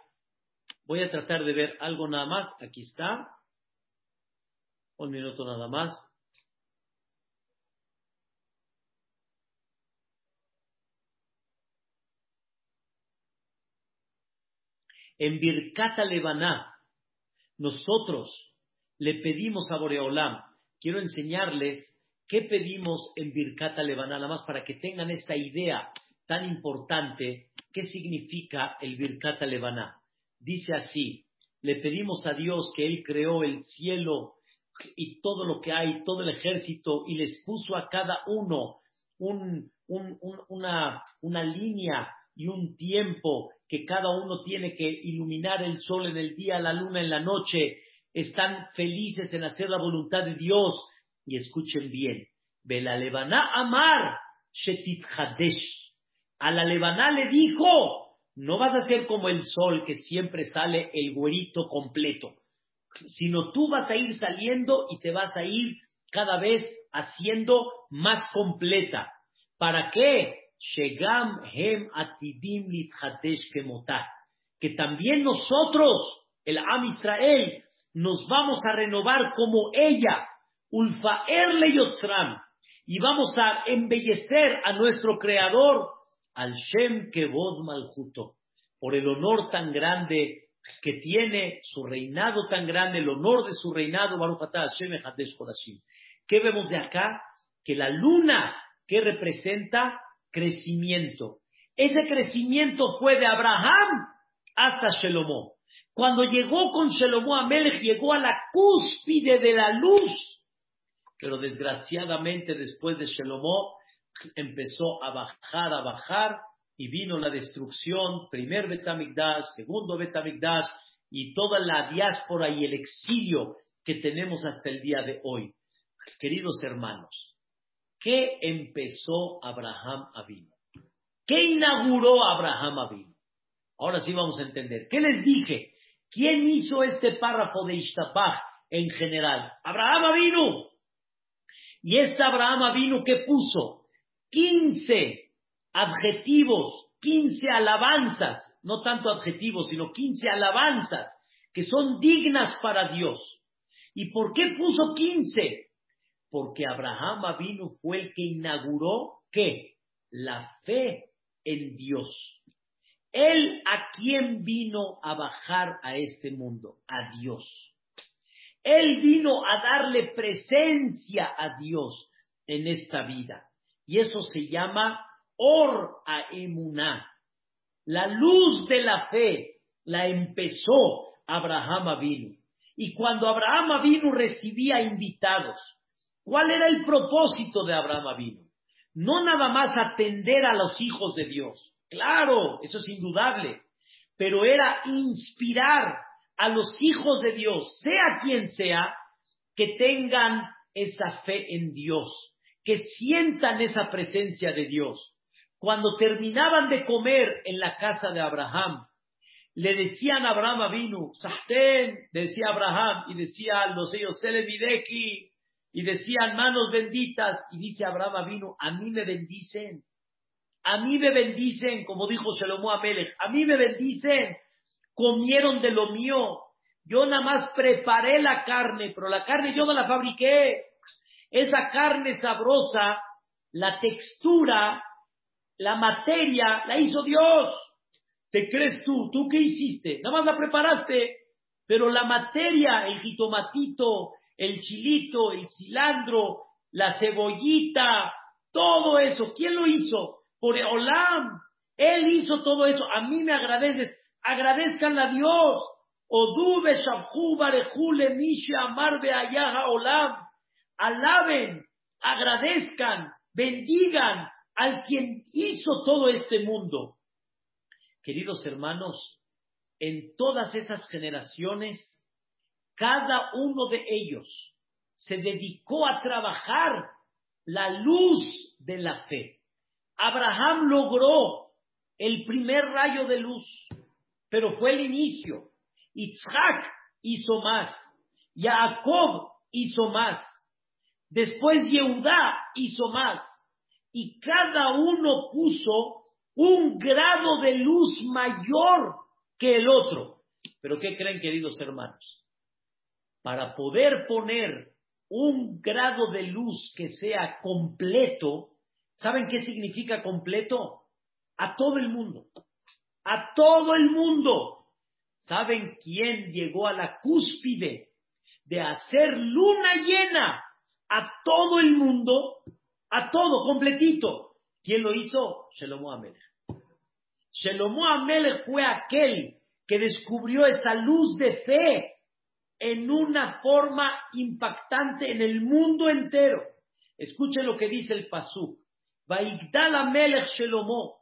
Voy a tratar de ver algo nada más. Aquí está. Un minuto nada más. En Birkata Lebaná, nosotros le pedimos a Boreolam, quiero enseñarles qué pedimos en Birkata Lebaná, nada más para que tengan esta idea tan importante, qué significa el Birkata Lebaná. Dice así, le pedimos a Dios que Él creó el cielo y todo lo que hay, todo el ejército, y les puso a cada uno una, una línea y un tiempo que cada uno tiene que iluminar el sol en el día, la luna en la noche, están felices en hacer la voluntad de Dios. Y escuchen bien, Bela Lebaná Amar Shetit Hadesh. A la Lebaná le dijo, no vas a ser como el sol que siempre sale el güerito completo, sino tú vas a ir saliendo y te vas a ir cada vez haciendo más completa. ¿Para qué? Shegam hem atidim Que también nosotros, el Am Israel, nos vamos a renovar como ella, Ulfaerle Yotzram, y vamos a embellecer a nuestro Creador, al Shem Kevod Malchuto, por el honor tan grande que tiene su reinado tan grande, el honor de su reinado, Baruch Hashem ¿Qué vemos de acá? Que la luna, que representa? Crecimiento. Ese crecimiento fue de Abraham hasta Shelomó. Cuando llegó con Shelomó a llegó a la cúspide de la luz. Pero desgraciadamente después de Shelomó empezó a bajar, a bajar, y vino la destrucción, primer Betamigdash, segundo Betamigdash, y toda la diáspora y el exilio que tenemos hasta el día de hoy. Queridos hermanos, ¿qué empezó Abraham Avino? ¿Qué inauguró Abraham Avino? Ahora sí vamos a entender. ¿Qué les dije? ¿Quién hizo este párrafo de Ishtapah en general? Abraham Avinu. Y este Abraham Avinu que puso 15 adjetivos, 15 alabanzas, no tanto adjetivos, sino 15 alabanzas que son dignas para Dios. ¿Y por qué puso 15? Porque Abraham Avinu fue el que inauguró ¿qué? La fe en Dios. Él a quién vino a bajar a este mundo? A Dios. Él vino a darle presencia a Dios en esta vida. Y eso se llama Or a Emuná. La luz de la fe la empezó Abraham Avinu. Y cuando Abraham Avinu recibía invitados, ¿cuál era el propósito de Abraham Avinu? No nada más atender a los hijos de Dios. Claro, eso es indudable. Pero era inspirar a los hijos de Dios, sea quien sea, que tengan esa fe en Dios que sientan esa presencia de Dios. Cuando terminaban de comer en la casa de Abraham, le decían a Abraham vino, Sahten, decía Abraham, y decía los ellos, Selevideki, y decían manos benditas, y dice Abraham vino, a mí me bendicen, a mí me bendicen, como dijo Shalomó Amelech, a mí me bendicen, comieron de lo mío, yo nada más preparé la carne, pero la carne yo no la fabriqué, esa carne sabrosa, la textura, la materia, la hizo Dios. ¿Te crees tú? ¿Tú qué hiciste? Nada más la preparaste, pero la materia, el jitomatito, el chilito, el cilantro, la cebollita, todo eso, ¿quién lo hizo? Por Olam. Él hizo todo eso. A mí me agradeces. Agradezcanle a Dios. Odube Shabhu Barejule Mishi Amar Ayaha Olam alaben, agradezcan, bendigan al quien hizo todo este mundo. Queridos hermanos, en todas esas generaciones, cada uno de ellos se dedicó a trabajar la luz de la fe. Abraham logró el primer rayo de luz, pero fue el inicio. Isaac hizo más. Jacob hizo más. Después Yehudá hizo más. Y cada uno puso un grado de luz mayor que el otro. Pero ¿qué creen, queridos hermanos? Para poder poner un grado de luz que sea completo, ¿saben qué significa completo? A todo el mundo. A todo el mundo. ¿Saben quién llegó a la cúspide de hacer luna llena a todo el mundo? A todo, completito. ¿Quién lo hizo? Shelomo Amelech. Shelomo Amelech fue aquel que descubrió esa luz de fe en una forma impactante en el mundo entero. Escuchen lo que dice el Pasuk. Vaigdal Amelech Shelomo.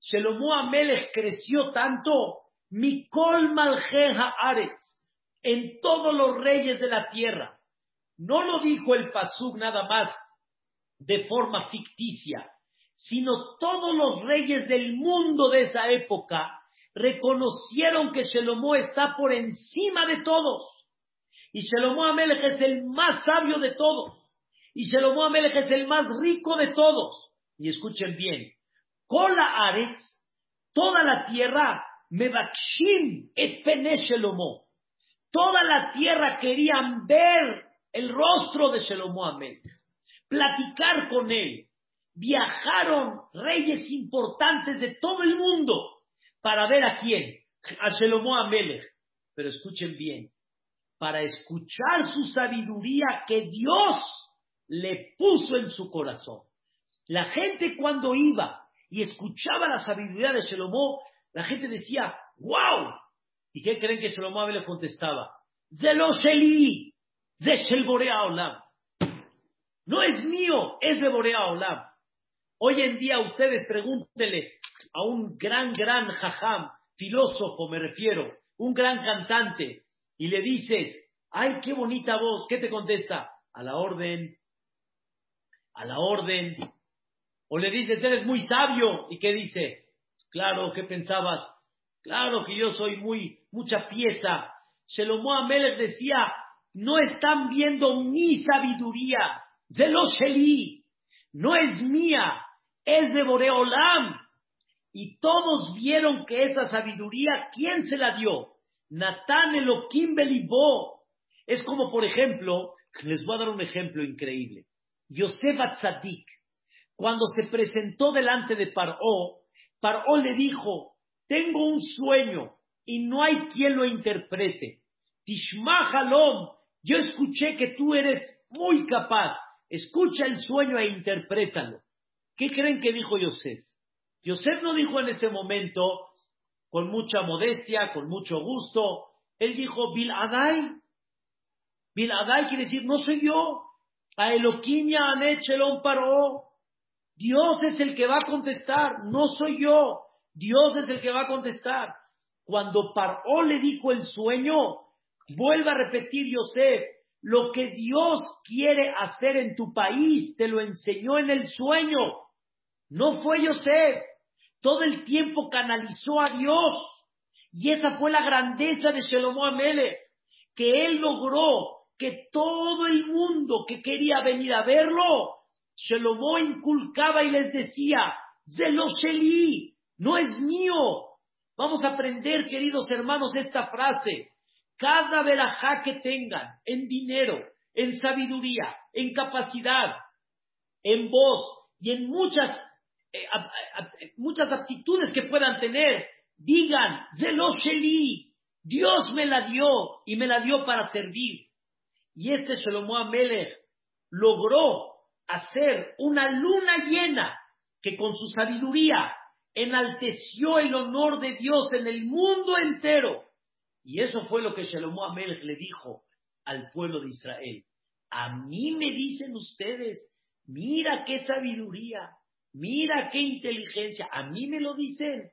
Shelomo Amelech creció tanto, Mikol Maljeja Aretz, en todos los reyes de la tierra. No lo dijo el Pasuk nada más de forma ficticia, sino todos los reyes del mundo de esa época reconocieron que Shelomo está por encima de todos. Y Shelomo Amelech es el más sabio de todos. Y Shelomo Amelech es el más rico de todos. Y escuchen bien. Kola Aretz, toda la tierra, Mebakshim et pene Shelomo. Toda la tierra querían ver el rostro de Shelomo Amelech. Platicar con él. Viajaron reyes importantes de todo el mundo para ver a quién, a Shelomo Amelech. Pero escuchen bien, para escuchar su sabiduría que Dios le puso en su corazón. La gente cuando iba y escuchaba la sabiduría de Shelomo, la gente decía, wow. ¿Y qué creen que Shelomo le contestaba? Sheli, Olam. No es mío, es de Borea Olam. Hoy en día ustedes pregúntenle a un gran, gran jajam, filósofo me refiero, un gran cantante, y le dices, ay, qué bonita voz, ¿qué te contesta? A la orden, a la orden. O le dices, eres muy sabio, ¿y qué dice? Claro, ¿qué pensabas? Claro que yo soy muy, mucha pieza. Shelomo Amelech decía, no están viendo mi sabiduría, de los Sheli, no es mía, es de Boreolam. Y todos vieron que esa sabiduría, ¿quién se la dio? Natán Elohim Belibó. Es como, por ejemplo, les voy a dar un ejemplo increíble. Yosef Atzadik, cuando se presentó delante de Paró, Paró le dijo, tengo un sueño y no hay quien lo interprete. Tishma Halom, yo escuché que tú eres muy capaz. Escucha el sueño e interprétalo. ¿Qué creen que dijo Yosef? Yosef no dijo en ese momento, con mucha modestia, con mucho gusto, él dijo, Biladai. Biladai quiere decir, no soy yo. A Eloquim Anechelon paró. Dios es el que va a contestar, no soy yo. Dios es el que va a contestar. Cuando Paró le dijo el sueño, vuelva a repetir Yosef, lo que Dios quiere hacer en tu país te lo enseñó en el sueño. No fue Yosef. Todo el tiempo canalizó a Dios. Y esa fue la grandeza de Shelomo Amele, que él logró que todo el mundo que quería venir a verlo, Shelomo inculcaba y les decía, Sheli, no es mío. Vamos a aprender, queridos hermanos, esta frase. Cada verajá que tengan en dinero, en sabiduría, en capacidad, en voz y en muchas eh, muchas aptitudes que puedan tener, digan, Zelosheli, Dios me la dio y me la dio para servir. Y este Shlomo Amelech logró hacer una luna llena que con su sabiduría enalteció el honor de Dios en el mundo entero. Y eso fue lo que Shlomo Amelech le dijo al pueblo de Israel. A mí me dicen ustedes, mira qué sabiduría, Mira qué inteligencia. A mí me lo dicen.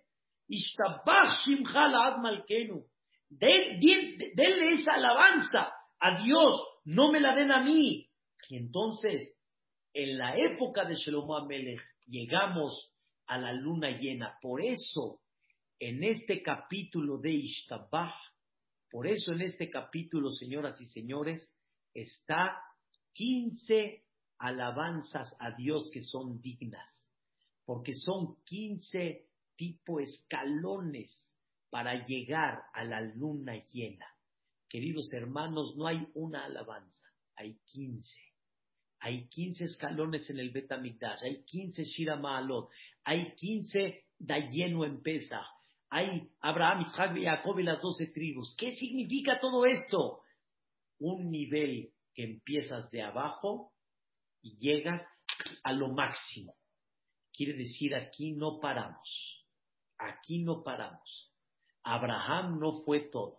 Denle esa alabanza a Dios. No me la den a mí. Y entonces en la época de Shlomo Amelech llegamos a la luna llena. Por eso, en este capítulo de Ishtabah, por eso en este capítulo, señoras y señores, está 15 alabanzas a Dios que son dignas, porque son 15 tipo escalones para llegar a la luna llena. Queridos hermanos, no hay una alabanza, hay 15. Hay 15 escalones en el Betamigdash, hay 15 Shira Maalot, hay 15 Dayenu en hay Abraham, Isaac y Jacob y las 12 tribus. ¿Qué significa todo esto? Un nivel que empiezas de abajo y llegas a lo máximo. Quiere decir, aquí no paramos. Aquí no paramos. Abraham no fue todo.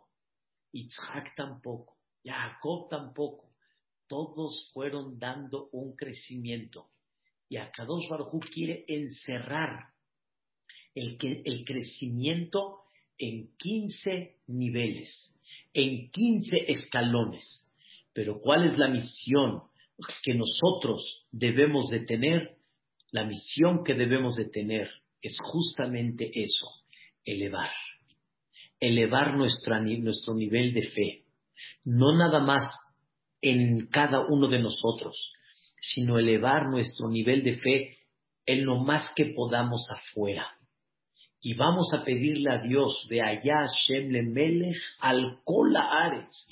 Isaac tampoco. Jacob tampoco. Todos fueron dando un crecimiento. Y Akadosh Baruj quiere encerrar el, el crecimiento en 15 niveles, en 15 escalones. Pero ¿cuál es la misión que nosotros debemos de tener? La misión que debemos de tener es justamente eso, elevar. Elevar nuestro nivel de fe. No nada más en cada uno de nosotros, sino elevar nuestro nivel de fe en lo más que podamos afuera. Y vamos a pedirle a Dios de allá, Shem le Melech al Ares,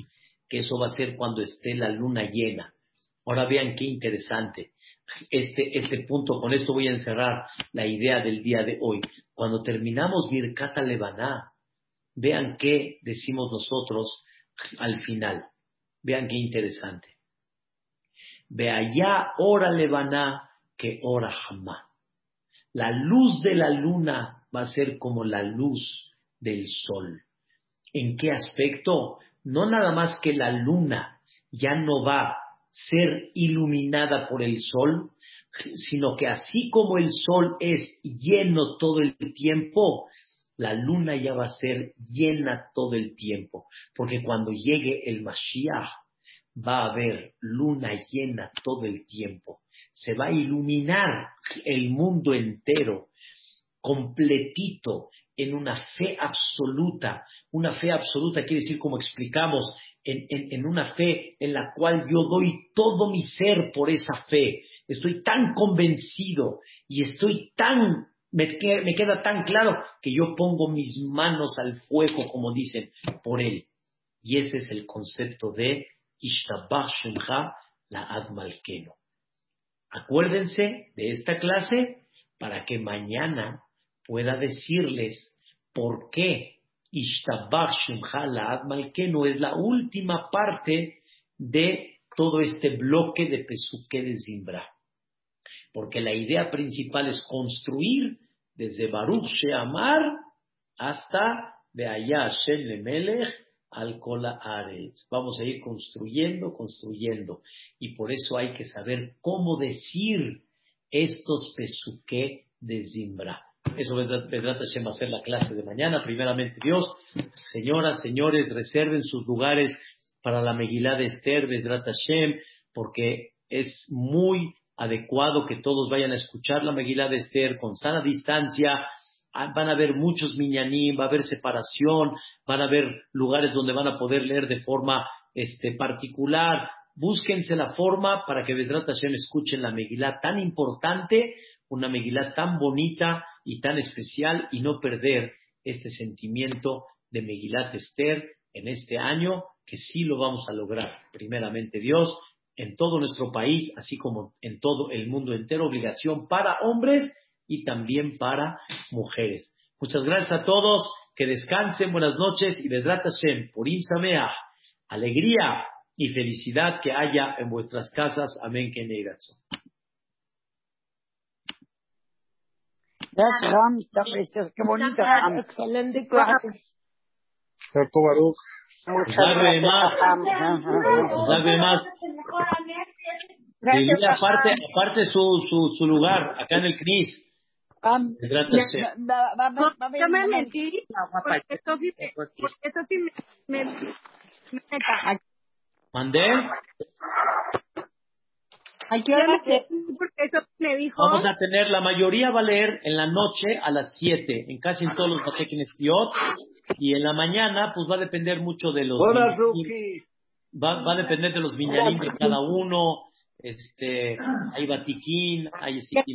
que eso va a ser cuando esté la luna llena. Ahora vean qué interesante. Este, este punto, con esto voy a encerrar la idea del día de hoy. Cuando terminamos Birkata Lebaná, vean qué decimos nosotros al final. Vean qué interesante. Ve allá ora Lebaná que ora jamá. La luz de la luna va a ser como la luz del sol. ¿En qué aspecto? No nada más que la luna ya no va ser iluminada por el sol, sino que así como el sol es lleno todo el tiempo, la luna ya va a ser llena todo el tiempo, porque cuando llegue el Mashiach va a haber luna llena todo el tiempo, se va a iluminar el mundo entero completito en una fe absoluta. Una fe absoluta quiere decir, como explicamos, en, una fe en la cual yo doy todo mi ser por esa fe. Estoy tan convencido y estoy tan, me, me queda tan claro que yo pongo mis manos al fuego, como dicen, por él. Y ese es el concepto de Ishtabah Shemcha la Admalkeno. Acuérdense de esta clase para que mañana pueda decirles por qué Ishtabach Shemcha no es la última parte de todo este bloque de Pesuque de Zimbra. Porque la idea principal es construir desde Baruch Sheamar hasta allá Shem Lemelech al Kola Aretz. Vamos a ir construyendo, construyendo. Y por eso hay que saber cómo decir estos Pesuque de Zimbra. Eso vendrá a ser la clase de mañana. Primeramente Dios, señoras, señores, reserven sus lugares para la Megilá de Esther, Bezrat Hashem, porque es muy adecuado que todos vayan a escuchar la Megilá de Esther con sana distancia. Ah, van a haber muchos minyanim, va a haber separación, van a haber lugares donde van a poder leer de forma este, particular. Búsquense la forma para que Bezrat Hashem escuchen la Megilá tan importante, una Megilá tan bonita y tan especial y no perder este sentimiento de Megilat Esther en este año, que sí lo vamos a lograr. Primeramente Dios, en todo nuestro país, así como en todo el mundo entero, obligación para hombres y también para mujeres. Muchas gracias a todos, que descansen, buenas noches y Besrat Hashem, por Samea, alegría y felicidad que haya en vuestras casas. Amén, que Gracias, Ram, está precioso. Qué bonito, Ram. Excelente clase. Sarto Baruch. Muchas Sabe más. Ram. Sabe más. Gracias, Lili, aparte, aparte su, su, su lugar, acá en el CNIS. A Yo me metí porque eso sí, me- porque eso sí me, me, me meta. ¿Mandé? ¿A qué hora metí eso me dijo. Vamos a tener, la mayoría va a leer en la noche a las 7, en casi en todos los Bateknesiot, y en la mañana, pues va a depender mucho de los. Hola. Va, va a depender de los minyanim de cada uno. Este, hay batiquín, hay siquim,